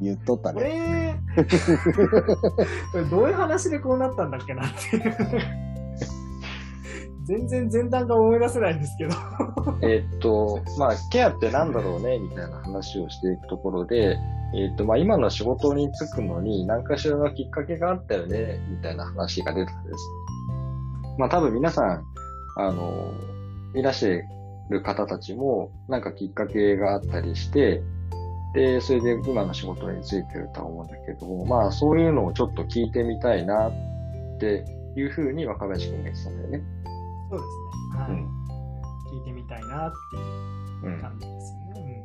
言っとったこね。れ、これどういう話でこうなったんだっけなっていう。全然前段が思い出せないんですけど。えーっと、まあ、ケアってなんだろうね、みたいな話をしていくところで、えーっと、まあ、今の仕事に就くのに何かしらのきっかけがあったよね、みたいな話が出たんです。まあ、多分皆さん、あの、いらっしゃる方たちも、なんかきっかけがあったりして、で、それで今の仕事に就いてるとは思うんだけども、まあ、そういうのをちょっと聞いてみたいな、っていうふうに若林くんが言ってたんだよね。そうですね。はい。うん聞いてみたいなっていううん。感じですよね。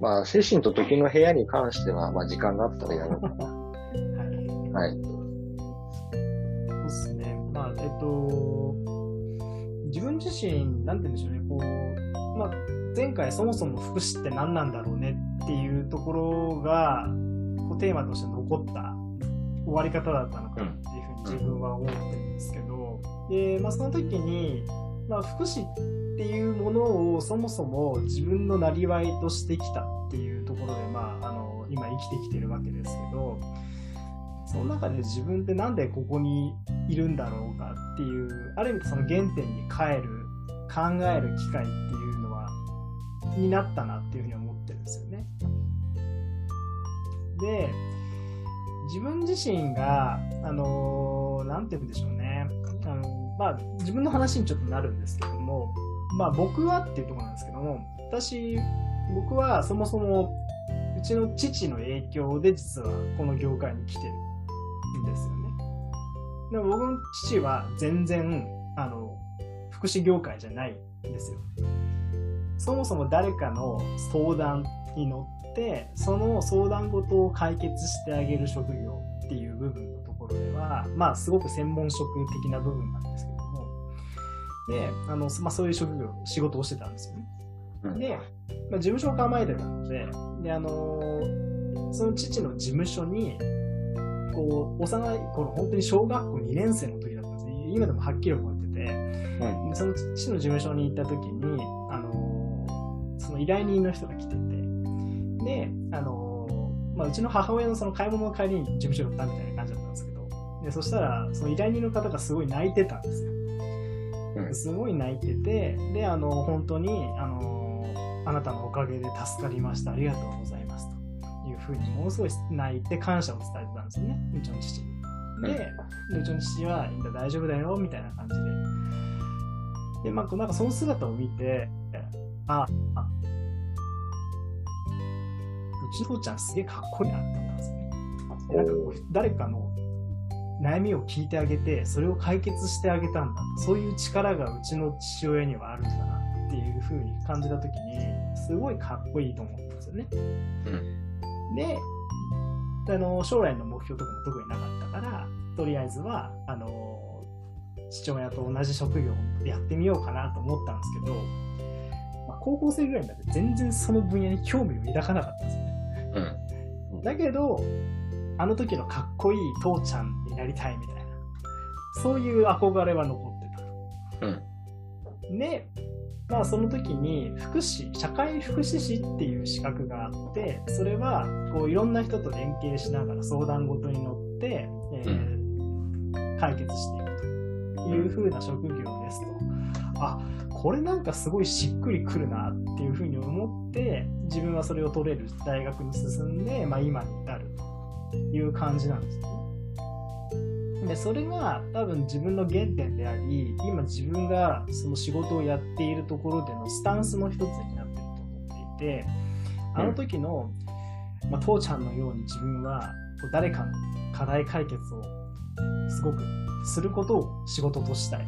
まあ、精神と時の部屋に関しては、まあ、時間があったらやろうかな。うん。はい。はい。そうですね。まあ、えっと、自分自身、なんて言うんでしょうね、こう、まあ、前回そもそも福祉って何なんだろうねっていうところが、こうテーマとして残った終わり方だったのかなっていうふうに自分は思ってるんですけど、で、まあ、その時に、まあ、福祉っていうものをそもそも自分のなりわいとしてきたっていうところで、まあ、あの、今生きてきてるわけですけど、その中で自分ってなんでここにいるんだろうかっていう、ある意味その原点に帰る、考える機会っていうのは、になったなっていうふうに思。で、自分自身が、あのーて言うんでしょうね。あのまあ、自分の話にちょっとなるんですけども、まあ僕はっていうとこなんですけども、私、僕はそもそも、うちの父の影響で実はこの業界に来てるんですよね。でも僕の父は全然、あの、福祉業界じゃないんですよ。そもそも誰かの相談に乗て、その相談事を解決してあげる職業っていう部分のところでは、まあすごく専門職的な部分なんですけども、で、あの、まあそういう職業、仕事をしてたんですよね。うんで、まあ、事務所を構えてたので、で、あのーその父の事務所に、こう、幼い頃、本当に小学校2年生の時だったんですね。今でもはっきり覚えてて、その父の事務所に行った時に、あのーその依頼人の人が来てて、で、あのーまあ、うちの母親のその買い物の帰りに事務所に寄ったみたいな感じだったんですけど、でそしたら、その依頼人の方がすごい泣いてたんですよ。うんすごい泣いてて、で、あの、本当に、あの、あなたのおかげで助かりました。ありがとうございます。というふうに、ものすごい泣いて感謝を伝えてたんですよね、うちの父に。で、でうちの父は、いいんだ、大丈夫だよ、みたいな感じで。で、まあ、なんかその姿を見て、あ、あ、うちの父ちゃんすげえかっこいいなって思ったんですよね。でなんかこう誰かの悩みを聞いてあげて、それを解決してあげたんだ。そういう力がうちの父親にはあるんだなっていう風に感じたときに、すごいかっこいいと思ったんですよね。で、あの、将来の目標とかも特になかったから、とりあえずは、あの、父親と同じ職業をやってみようかなと思ったんですけど、まあ、高校生ぐらいになって全然その分野に興味を抱かなかったんですよね。うん。だけど、あの時のかっこいい父ちゃんになりたいみたいな、そういう憧れは残ってた。うん。で、まあその時に福祉、社会福祉士っていう資格があって、それはこういろんな人と連携しながら相談事に乗って、えー解決していくという風な職業ですと。あ、これなんかすごいしっくりくるなっって、自分はそれを取れる大学に進んで、まあ今に至るという感じなんですね。で、それが多分自分の原点であり、今自分がその仕事をやっているところでのスタンスの一つになってると思っていて、あの時の、まあ、父ちゃんのように自分は誰かの課題解決をすごくすることを仕事としたい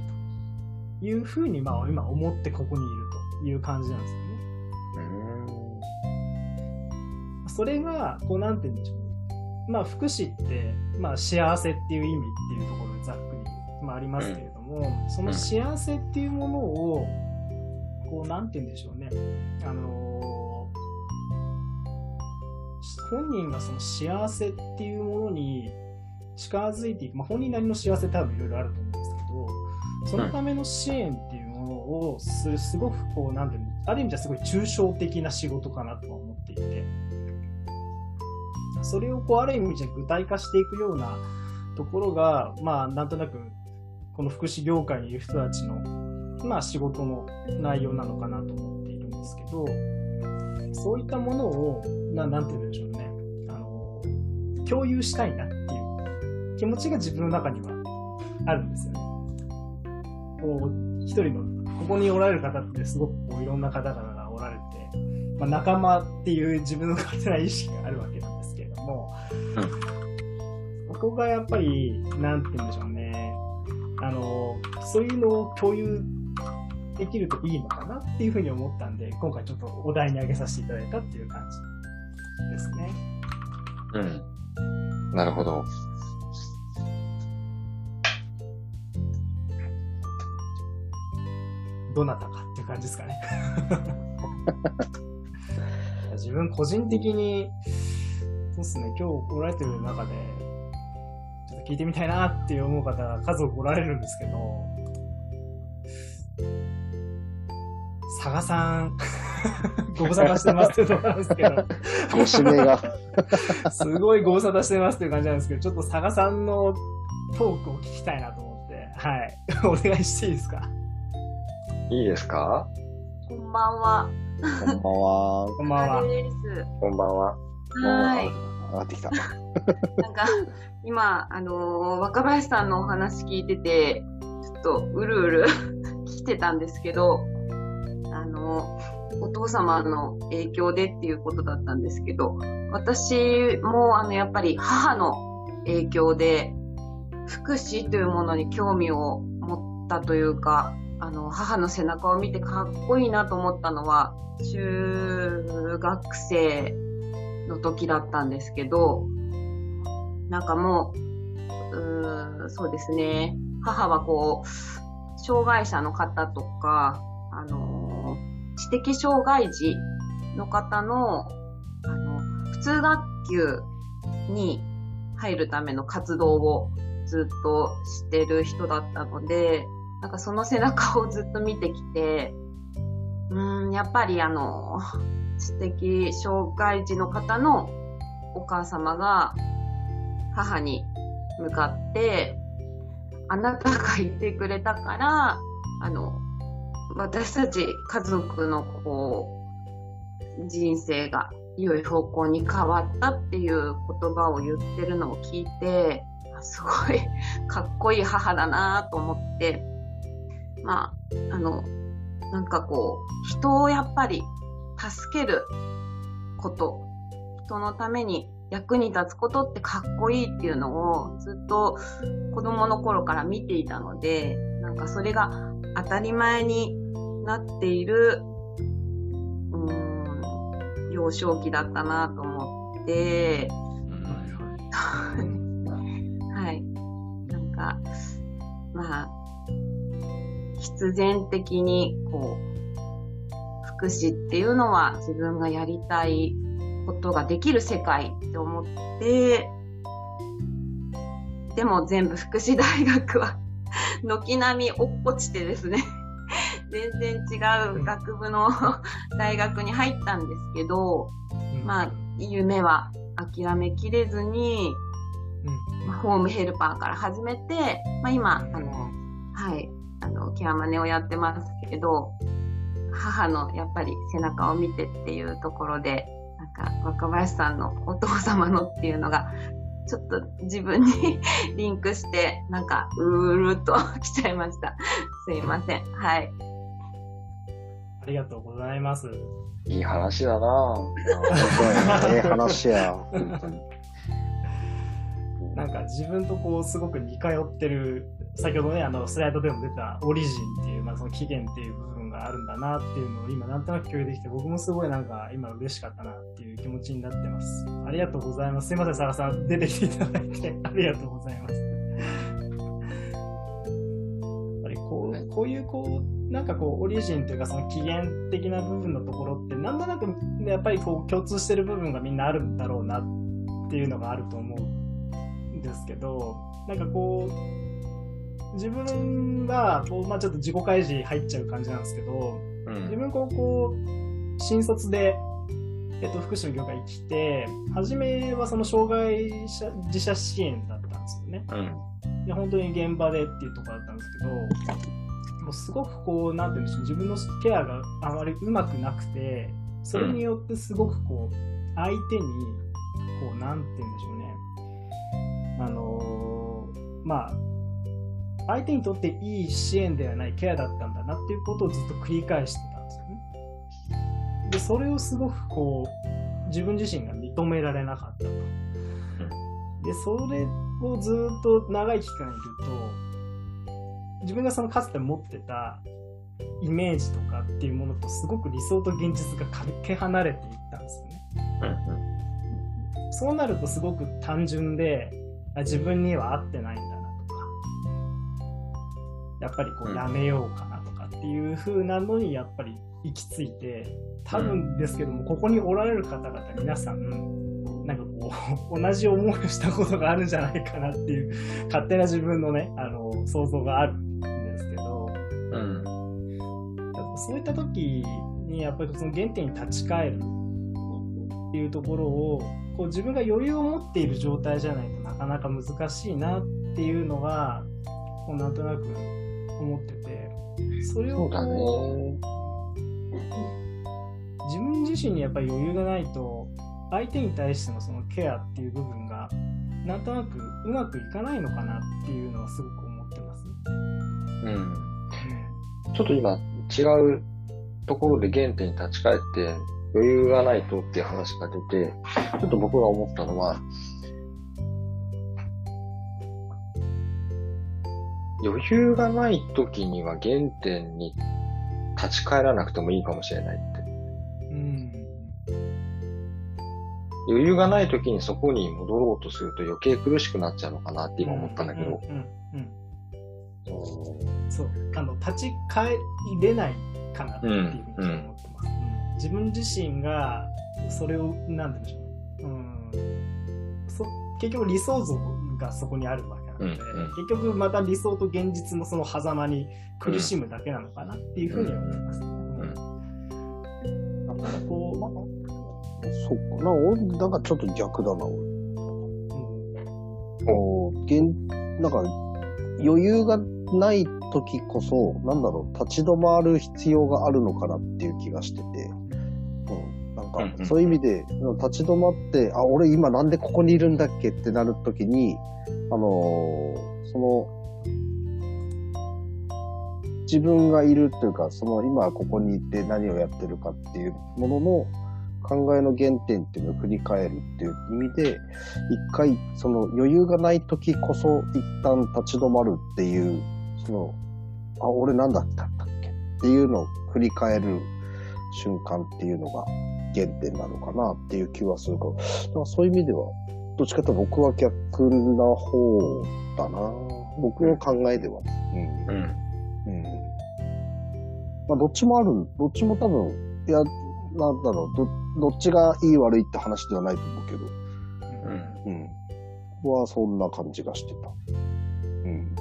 というふうにまあ今思ってここにいるという感じなんですね。それが、こう、なんて言うんでしょうね。まあ、福祉って、まあ、幸せっていう意味っていうところでざっくり、まあ、ありますけれども、その幸せっていうものを、こう、なんて言うんでしょうね。あのー本人がその幸せっていうものに近づいていく、まあ、本人なりの幸せ多分いろいろあると思うんですけど、そのための支援っていうものをす、すごくこう、なんていうの、ある意味じゃすごい抽象的な仕事かなとは思っていて。それをこうある意味じゃ具体化していくようなところが、まあ、なんとなくこの福祉業界にいる人たちの、まあ、仕事の内容なのかなと思っているんですけどそういったものをななんて言うんでしょうねあの共有したいなっていう気持ちが自分の中にはあるんですよね。こう一人のここにおられる方ってすごくこういろんな方々がおられて、まあ、仲間っていう自分の勝手な意識があるわけなんですけれども、うん、ここがやっぱり、なんて言うんでしょうね、あの、そういうのを共有できるといいのかなっていうふうに思ったんで、今回ちょっとお題に挙げさせていただいたっていう感じですね。うん。なるほど。どなたかっていう感じですかね。自分個人的に、そうっすね、今日おられてる中で、ちょっと聞いてみたいなって思う方が数多くおられるんですけど、佐賀さん、ご無沙汰してますってとこなんですけど。ご指名が。すごいご無沙汰してますっていう感じなんですけど、ちょっと佐賀さんのトークを聞きたいなと思って、はい。お願いしていいですか？いいですか？こんばんは。こんばんは。こんばんは。こんばんは。はい。上がってきた。なんか、今、あのー、若林さんのお話聞いてて、ちょっとうるうる 来てたんですけど、あのー、お父様の影響でっていうことだったんですけど、私も、あの、やっぱり母の影響で、福祉というものに興味を持ったというか、あの、母の背中を見てかっこいいなと思ったのは、中学生の時だったんですけど、なんかもう、うそうですね、母はこう、障害者の方とか、あの、知的障害児の方の、あの、普通学級に入るための活動をずっとしてる人だったので、なんかその背中をずっと見てきて、うん、やっぱりあの、知的障害児の方のお母様が母に向かって、あなたがいてくれたから、あの、私たち家族のこう、人生が良い方向に変わったっていう言葉を言ってるのを聞いて、すごいかっこいい母だなと思って、まあ、あの、なんかこう、人をやっぱり助けること、人のために役に立つことってかっこいいっていうのをずっと子供の頃から見ていたので、なんかそれが当たり前になっている、うん、幼少期だったなと思って、はい。なんか、まあ、必然的に、こう、福祉っていうのは自分がやりたいことができる世界って思って、でも全部福祉大学は 軒並み落っこちてですね 全然違う学部の大学に入ったんですけど、まあ、夢は諦めきれずに、まあ、ホームヘルパーから始めて、まあ、今、あの、はい、あの、ケアマネをやってますけど、母のやっぱり背中を見てっていうところで、なんか若林さんのお父様のっていうのが、ちょっと自分に リンクして、なんか、うーるっと来ちゃいました。すいません。はい。ありがとうございます。いい話だなぁ。ええ話や。なんか自分とこうすごく似通ってる先ほどね、あの、スライドでも出たオリジンっていう、まあ、その起源っていう部分があるんだなっていうのを今なんとなく共有できて、僕もすごいなんか今嬉しかったなっていう気持ちになってます。ありがとうございます。すいません、サラさん、出てきていただいてありがとうございます。やっぱりこう、こういうこう、なんかこう、オリジンというかその起源的な部分のところって、なんとなくやっぱりこう共通してる部分がみんなあるんだろうなっていうのがあると思うんですけど、なんかこう、自分はこう、まあ、ちょっと自己開示入っちゃう感じなんですけど、うん、自分高校新卒でえっと、福祉の業界に来て、初めはその障害者自社支援だったんですよね。うん。で本当に現場でっていうところだったんですけど、もうすごくこう、なんて言うんでしょう、自分のケアがあまりうまくなくて、それによってすごくこう、相手に、こう、なんて言うんでしょうね、あのーまあ、相手にとっていい支援ではないケアだったんだなっていうことをずっと繰り返してたんですよね。で、それをすごくこう、自分自身が認められなかったと。で、それをずっと長い期間いると、自分がそのかつて持ってたイメージとかっていうものとすごく理想と現実がかけ離れていったんですよね。うん。そうなるとすごく単純で、あ自分には合ってないんだやっぱりこううんやめようかなとかっていう風なのにやっぱり行き着いて、多分ですけども、ここにおられる方々皆さん、なんかこう、同じ思いをしたことがあるんじゃないかなっていう、勝手な自分のね、あの、想像があるんですけど、うん。そういった時にやっぱりその原点に立ち返るっていうところをこう自分が余裕を持っている状態じゃないとなかなか難しいなっていうのがこうなんとなく思っててそれをそうだね。自分自身にやっぱり余裕がないと相手に対してのそのケアっていう部分がなんとなくうまくいかないのかなっていうのはすごく思ってます。うん。ちょっと今違うところで原点に立ち返って余裕がないとっていう話が出て、ちょっと僕が思ったのは、余裕がない時には原点に立ち返らなくてもいいかもしれないって。うん余裕がない時にそこに戻ろうとすると余計苦しくなっちゃうのかなって今思ったんだけど。そう。あの立ち返れないかなっていうふうに思ってます、うん。自分自身がそれをなんて言うんでしょう、うん、そ結局理想像がそこにあるわので、うんうん。結局また理想と現実のその狭間に苦しむだけなのかなっていうふうに思います、うん。だからこそっかな、俺、なんかちょっと逆だな、俺。う、うん。こう現なんか余裕がない時こそ、なんだろう、立ち止まる必要があるのかなっていう気がしてて、かうんうんそういう意味で、立ち止まって、あ、俺今なんでここにいるんだっけってなる時に、あのーその、自分がいるというか、その今ここにいて何をやってるかっていうものの考えの原点っていうのを振り返るっていう意味で、一回その余裕がない時こそ一旦立ち止まるっていう、その、あ、俺何だったんだっけっていうのを振り返る瞬間っていうのが原点なのかなっていう気はするから、だからそういう意味では、どっちかというと僕は逆な方だな。僕の考えでは。うんうん。うんまあ、どっちもある、どっちも多分、いや、なんだろう、ど、どっちがいい悪いって話ではないと思うけど、うん。うん。僕はそんな感じがしてた。うん。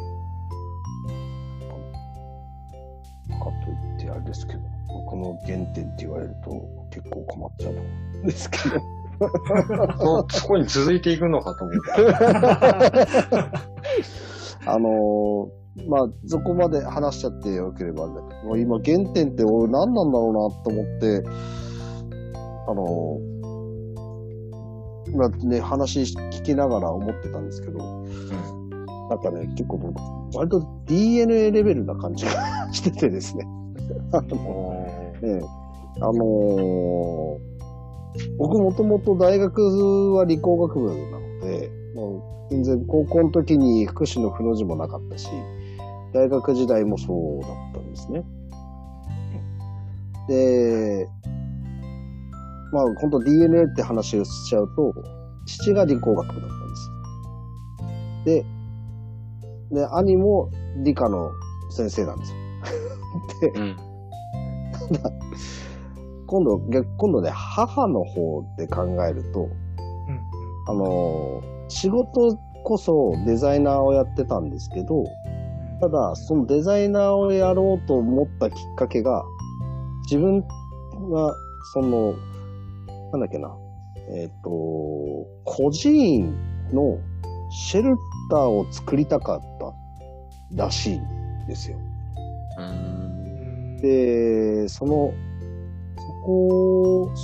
かといってあれですけど、この原点って言われると結構困っちゃうんですけど。そ、そこに続いていくのかと思って。あのーまあ、そこまで話しちゃってよければあれだけど、もう今原点って俺何なんだろうなと思って、あのー今ね、話聞きながら思ってたんですけど、なんかね、結構僕、割と DNA レベルな感じが しててですね。あのええあのー僕もともと大学は理工学部なので、もう全然高校の時に福祉の不の字もなかったし、大学時代もそうだったんですね。で、まあ本当 DNA って話をしちゃうと、父が理工学部だったんです。で、で、兄も理科の先生なんですよ。で、うん。今度、逆今度ね、母の方で考えると、あのー仕事こそデザイナーをやってたんですけど、ただ、そのデザイナーをやろうと思ったきっかけが、自分が、その、なんだっけな、えっ、と、孤児院のシェルターを作りたかったらしいんですよ。うん。で、その、そこを、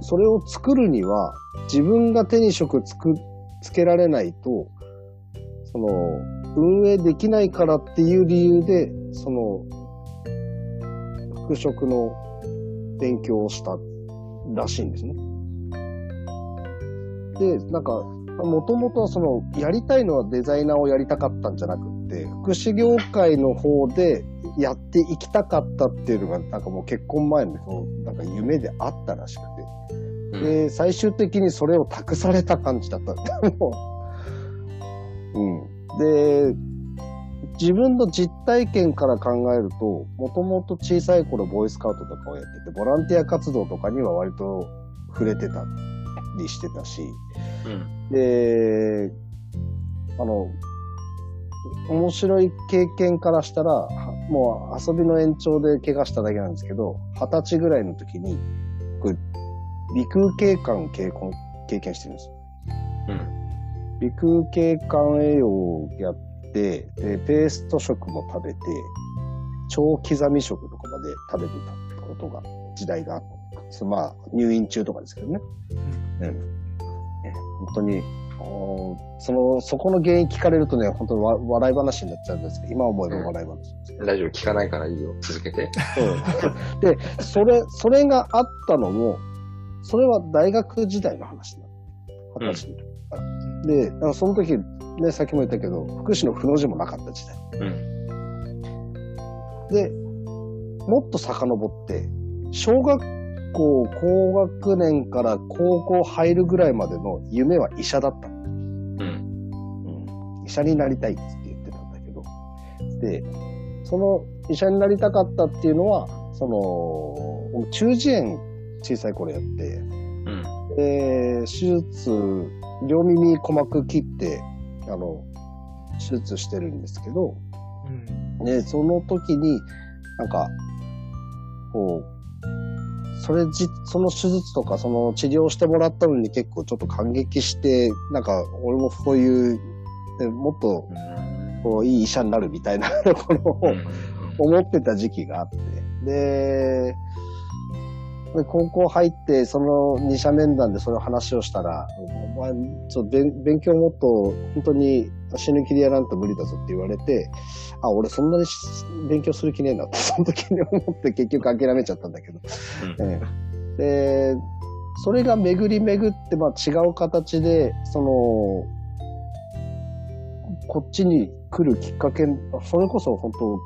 それを作るには、自分が手に職つく、つけられないと、その、運営できないからっていう理由で、その、服飾の勉強をしたらしいんですね。で、なんか、もともとはその、やりたいのはデザイナーをやりたかったんじゃなくって、福祉業界の方でやっていきたかったっていうのが、なんかもう結婚前のそのなんか夢であったらしくて。で、最終的にそれを託された感じだった。もううん。で、自分の実体験から考えると、もともと小さい頃ボーイスカウトとかをやってて、ボランティア活動とかには割と触れてたりしてたし、うん。で、あの、面白い経験からしたら、はもう遊びの延長で怪我しただけなんですけど、二十歳ぐらいの時に、僕、鼻腔警官経験経験してるんですよ。うん。鼻腔警官栄養をやって、で、ペースト食も食べて、超刻み食とかまで食べてたことが、時代があった。まあ、入院中とかですけどね。うん。ね本当に、その、そこの原因聞かれるとね、本当にわ笑い話になっちゃうんですけど、今思えば笑い話なんですけど。ラジオ聞かないからいいよ。続けて。うんで、それ、それがあったのも、それは大学時代の話なの。二十歳の時から。で、だからその時、ね、さっきも言ったけど、福祉の不の字もなかった時代。うん。で、もっと遡って、小学校高学年から高校入るぐらいまでの夢は医者だったの。うん。医者になりたいって言ってたんだけど。で、その医者になりたかったっていうのは、その、僕中耳炎小さい頃やって、うん。で、手術、両耳鼓膜切って、あの、手術してるんですけど、うんで、その時に、なんか、こう、それじ、その手術とか、その治療してもらったのに結構ちょっと感激して、なんか、俺もこういう、でもっと、こう、いい医者になるみたいなと ころを思ってた時期があって。で、で高校入って、その二者面談でその話をしたら、お前、ちょっと勉勉強もっと本当に死ぬ気でやらんと無理だぞって言われて、あ、俺そんなにし勉強する気ねえなって、その時に思って結局諦めちゃったんだけど。ええで、それが巡り巡って、まあ違う形で、その、こっちに来るきっかけ、それこそ本当、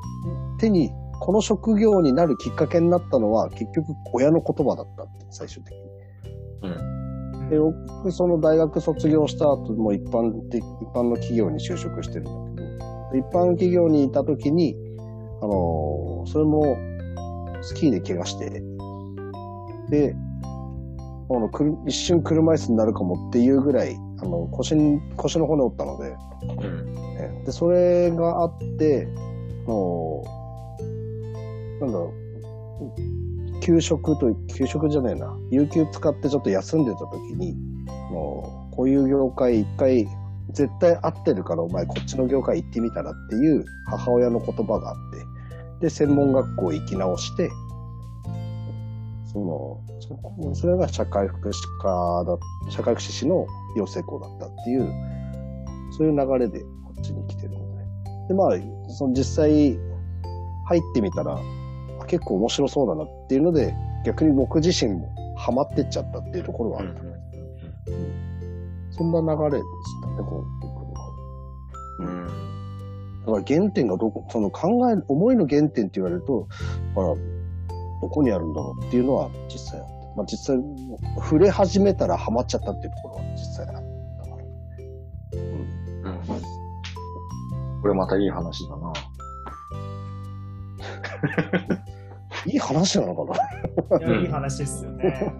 手に、この職業になるきっかけになったのは、結局親の言葉だったって、最終的に。うん。で、僕、その大学卒業した後も一般的、一般の企業に就職してるんだけど、一般企業にいた時に、あのーそれも、スキーで怪我して、で、あの、一瞬車椅子になるかもっていうぐらい、あの、腰に、腰の骨折ったので、うん。ねで、それがあって、あの、なんだろう、給食と、給食じゃねえな、有給使ってちょっと休んでた時に、あのこういう業界一回、絶対合ってるからお前こっちの業界行ってみたらっていう母親の言葉があって、で、専門学校行き直して、その、そそれが社会福祉科だ、社会福祉士の養成校だったっていう、そういう流れでこっちに来てるので。で、まあ、その実際入ってみたら、結構面白そうだなっていうので、逆に僕自身もハマってっちゃったっていうところはある。そんな流れでしたね、こう。うん。だから原点がどこ、その考え、思いの原点って言われると、だから、どこにあるんだろうっていうのは実際あって。まあ実際、触れ始めたらハマっちゃったっていうところは実際あったから。うん。これまたいい話だな。いい話なのかないやいい話ですよね。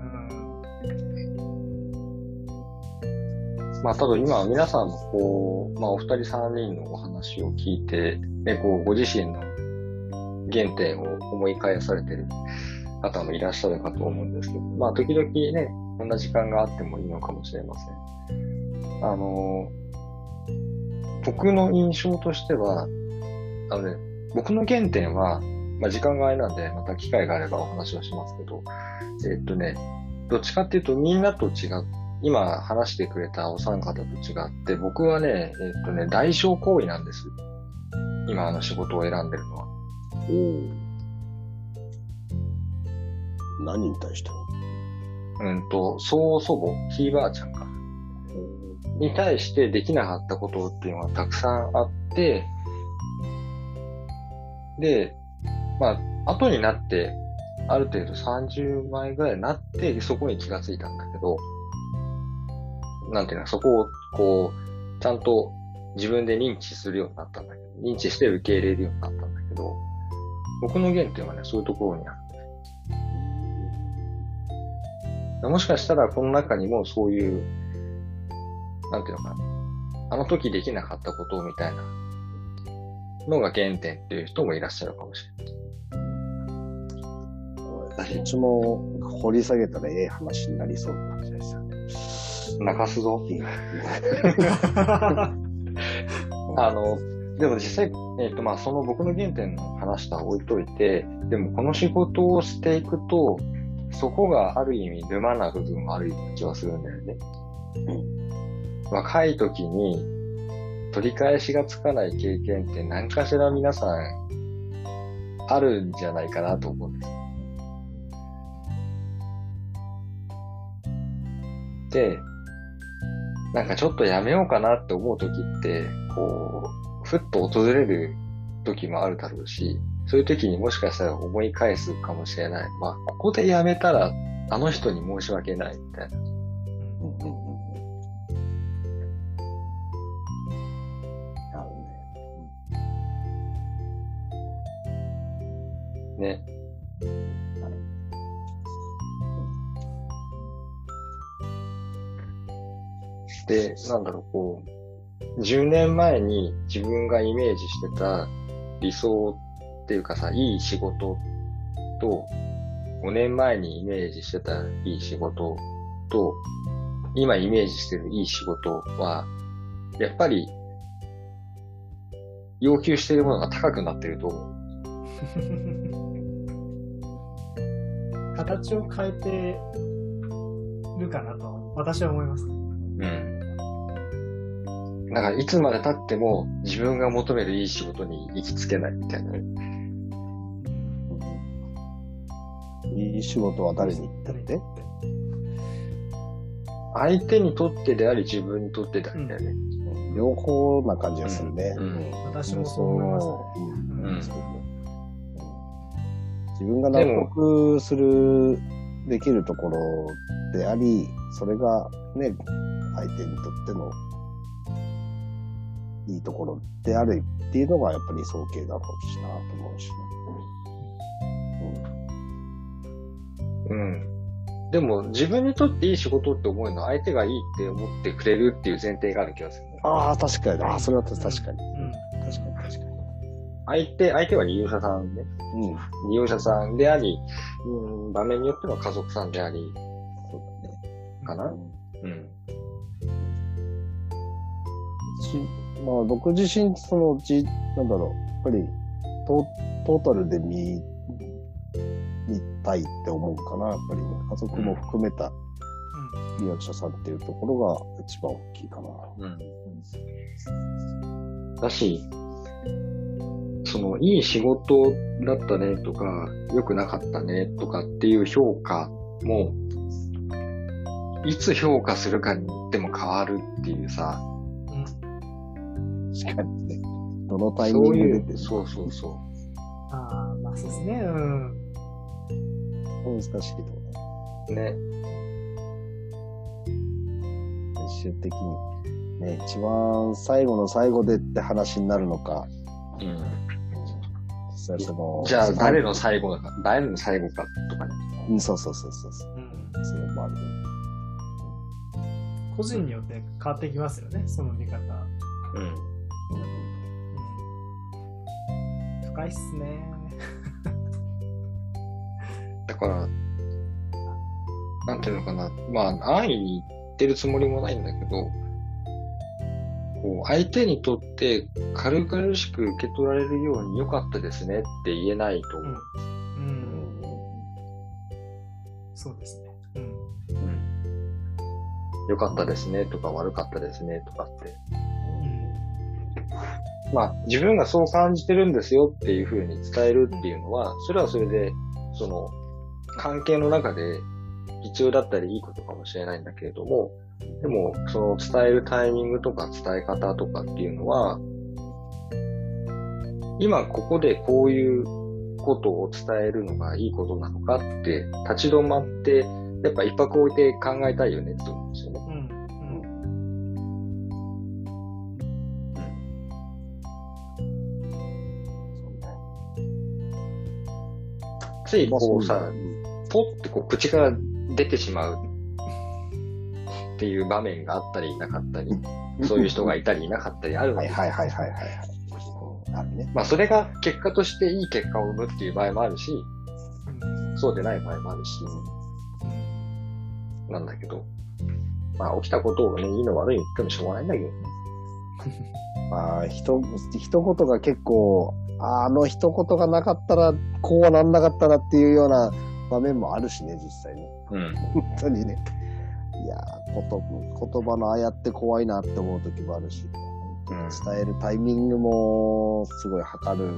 まあ、ただ今、皆さんのこう、まあ、お二人三人のお話を聞いて、ね、こう、ご自身の原点を思い返されてる方もいらっしゃるかと思うんですけど、まあ、時々ね、こんな時間があってもいいのかもしれません。あの、僕の印象としては、あのね、僕の原点は、まあ、時間があれなんで、また機会があればお話をしますけど、えっとね、どっちかっていうとみんなと違っ今話してくれたお三方と違って、僕はね、えっとね、代償行為なんです。今あの仕事を選んでるのは。おお。何に対して？うんと、曽祖母、ひいばあちゃんか。に対してできなかったことっていうのはたくさんあって、で、まあ、後になって、ある程度30枚ぐらいになって、そこに気がついたんだけど、なんていうの、そこを、こう、ちゃんと自分で認知するようになったんだけど、認知して受け入れるようになったんだけど、僕の原点はね、そういうところにあって。もしかしたら、この中にもそういう、なんていうのかな、あの時できなかったことみたいなのが原点っていう人もいらっしゃるかもしれない。どっちも掘り下げたらええ話になりそうな感じですよね。泣かすぞ。あの、でも実際、えっ、と、まあ、その僕の原点の話とは置いといて、でもこの仕事をしていくと、そこがある意味沼な部分もある気はするんだよね。若い時に取り返しがつかない経験って何かしら皆さんあるんじゃないかなと思うんです。なんかちょっとやめようかなって思う時って、こう、ふっと訪れる時もあるだろうし、そういう時にもしかしたら思い返すかもしれない。まあ、ここでやめたら、あの人に申し訳ないみたいな。ね。で、なんだろう、こう、10年前に自分がイメージしてた理想っていうかさ、いい仕事と、5年前にイメージしてたいい仕事と、今イメージしてるいい仕事は、やっぱり、要求しているものが高くなってると思う。形を変えてるかなと私は思います。うん。だから、いつまで経っても自分が求めるいい仕事に行きつけないみたいなね。いい仕事は誰に言ってって？相手にとってであり、自分にとってだみたいなね。両方な感じがするね。うんうん私もそう思いますね。うんうんそうね自分が納得する、できるところであり、それがね、相手にとってのいいところであるっていうのがやっぱり理想形だろうしなと思うしね。うん。でも、自分にとっていい仕事って思うのは相手がいいって思ってくれるっていう前提がある気がする、ね。ああ、確かに。ああ、それは確かに。確かに、うん。確かに。相手、相手は利用者さんね。うん。利用者さんであり、うん、場面によっては家族さんであり、そうだね。かな。うん。しまあ、僕自身、そのうち、なんだろう、やっぱりト、トータルで見、見たいって思うかな、やっぱりね。家族も含めた利用者さんっていうところが一番大きいかな。うん。だし、その、いい仕事だったねとか、良くなかったねとかっていう評価も、いつ評価するかによっても変わるっていうさ、うん。確かにね。どのタイミングでってう、そうそうそああ、まあそうですね。うん。難しいところね。う。ね。最終的に、ね、一番最後の最後でって話になるのか、うん。実際その、じゃあ、誰の最後だか、誰の最後かとかね。うん、そうそうそうそうそう。うん。それもあるね。個人によって変わってきますよね、その見方。うん。うん。深いっすね。だから、なん。ていうのかな。まあ、安易に言ってるつもりもないん。だけど、こう、相手にとって軽々しく受け取られるように良かったですねって言えないと思う。うん。うん。そうですね。うん。うん。良かったですねとか悪かったですねとかって。まあ、自分がそう感じてるんですよっていうふうに伝えるっていうのは、それはそれで、その、関係の中で必要だったりいいことかもしれないんだけれども、でも、その伝えるタイミングとか伝え方とかっていうのは、今ここでこういうことを伝えるのがいいことなのかって立ち止まって、やっぱ一泊置いて考えたいよねっついこうさ、うんポッてこう口から出てしまうっていう場面があったりなかったり、そういう人がいたりいなかったりあるわはいけはいはいはいはいはい。うんあるね。まあそれが結果としていい結果を生むっていう場合もあるし、うん。そうでない場合もあるし、なんだけど、まあ起きたことをね、いいの悪いの言ってもしょうがないんだけどね。まあ、ひと、一言が結構、ああの一言がなかったら、こうはなんなかったなっていうような場面もあるしね、実際に。うん。本当にね。いやー言言葉のああやって怖いなって思う時もあるし、うん伝えるタイミングもすごい測る。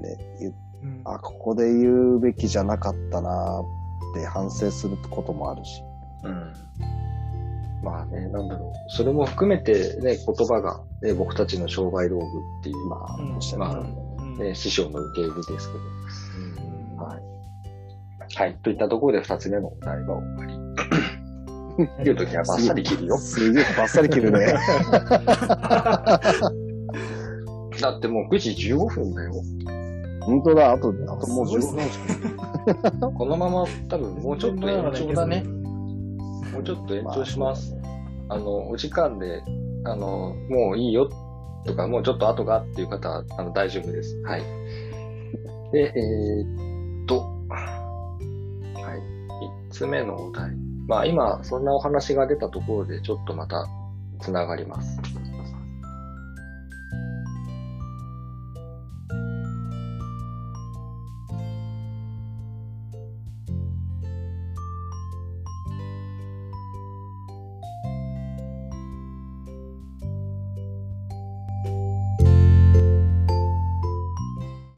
ね、言うん。あ、ここで言うべきじゃなかったなって反省することもあるし。うん。まあね、なんだろう。それも含めてね、言葉が、ね、僕たちの商売道具っていう、まあ、うんまあうんね、師匠の受け入れですけど。うんはい。はい。といったところで二つ目のお題が終わり。切るときはバッサリ切るよ。すげえバッサリ切るね。だってもう9時15分だよ。本当だ、あと、あともう15すごいっすね分。このまま多分もうちょっと延長だね。もうちょっと延長します。あの、お時間で、あの、もういいよとか、もうちょっと後がっていう方は、あの、大丈夫です。はい。で、えーっと、はい。三つ目のお題。まあ今、そんなお話が出たところで、ちょっとまた、つながります。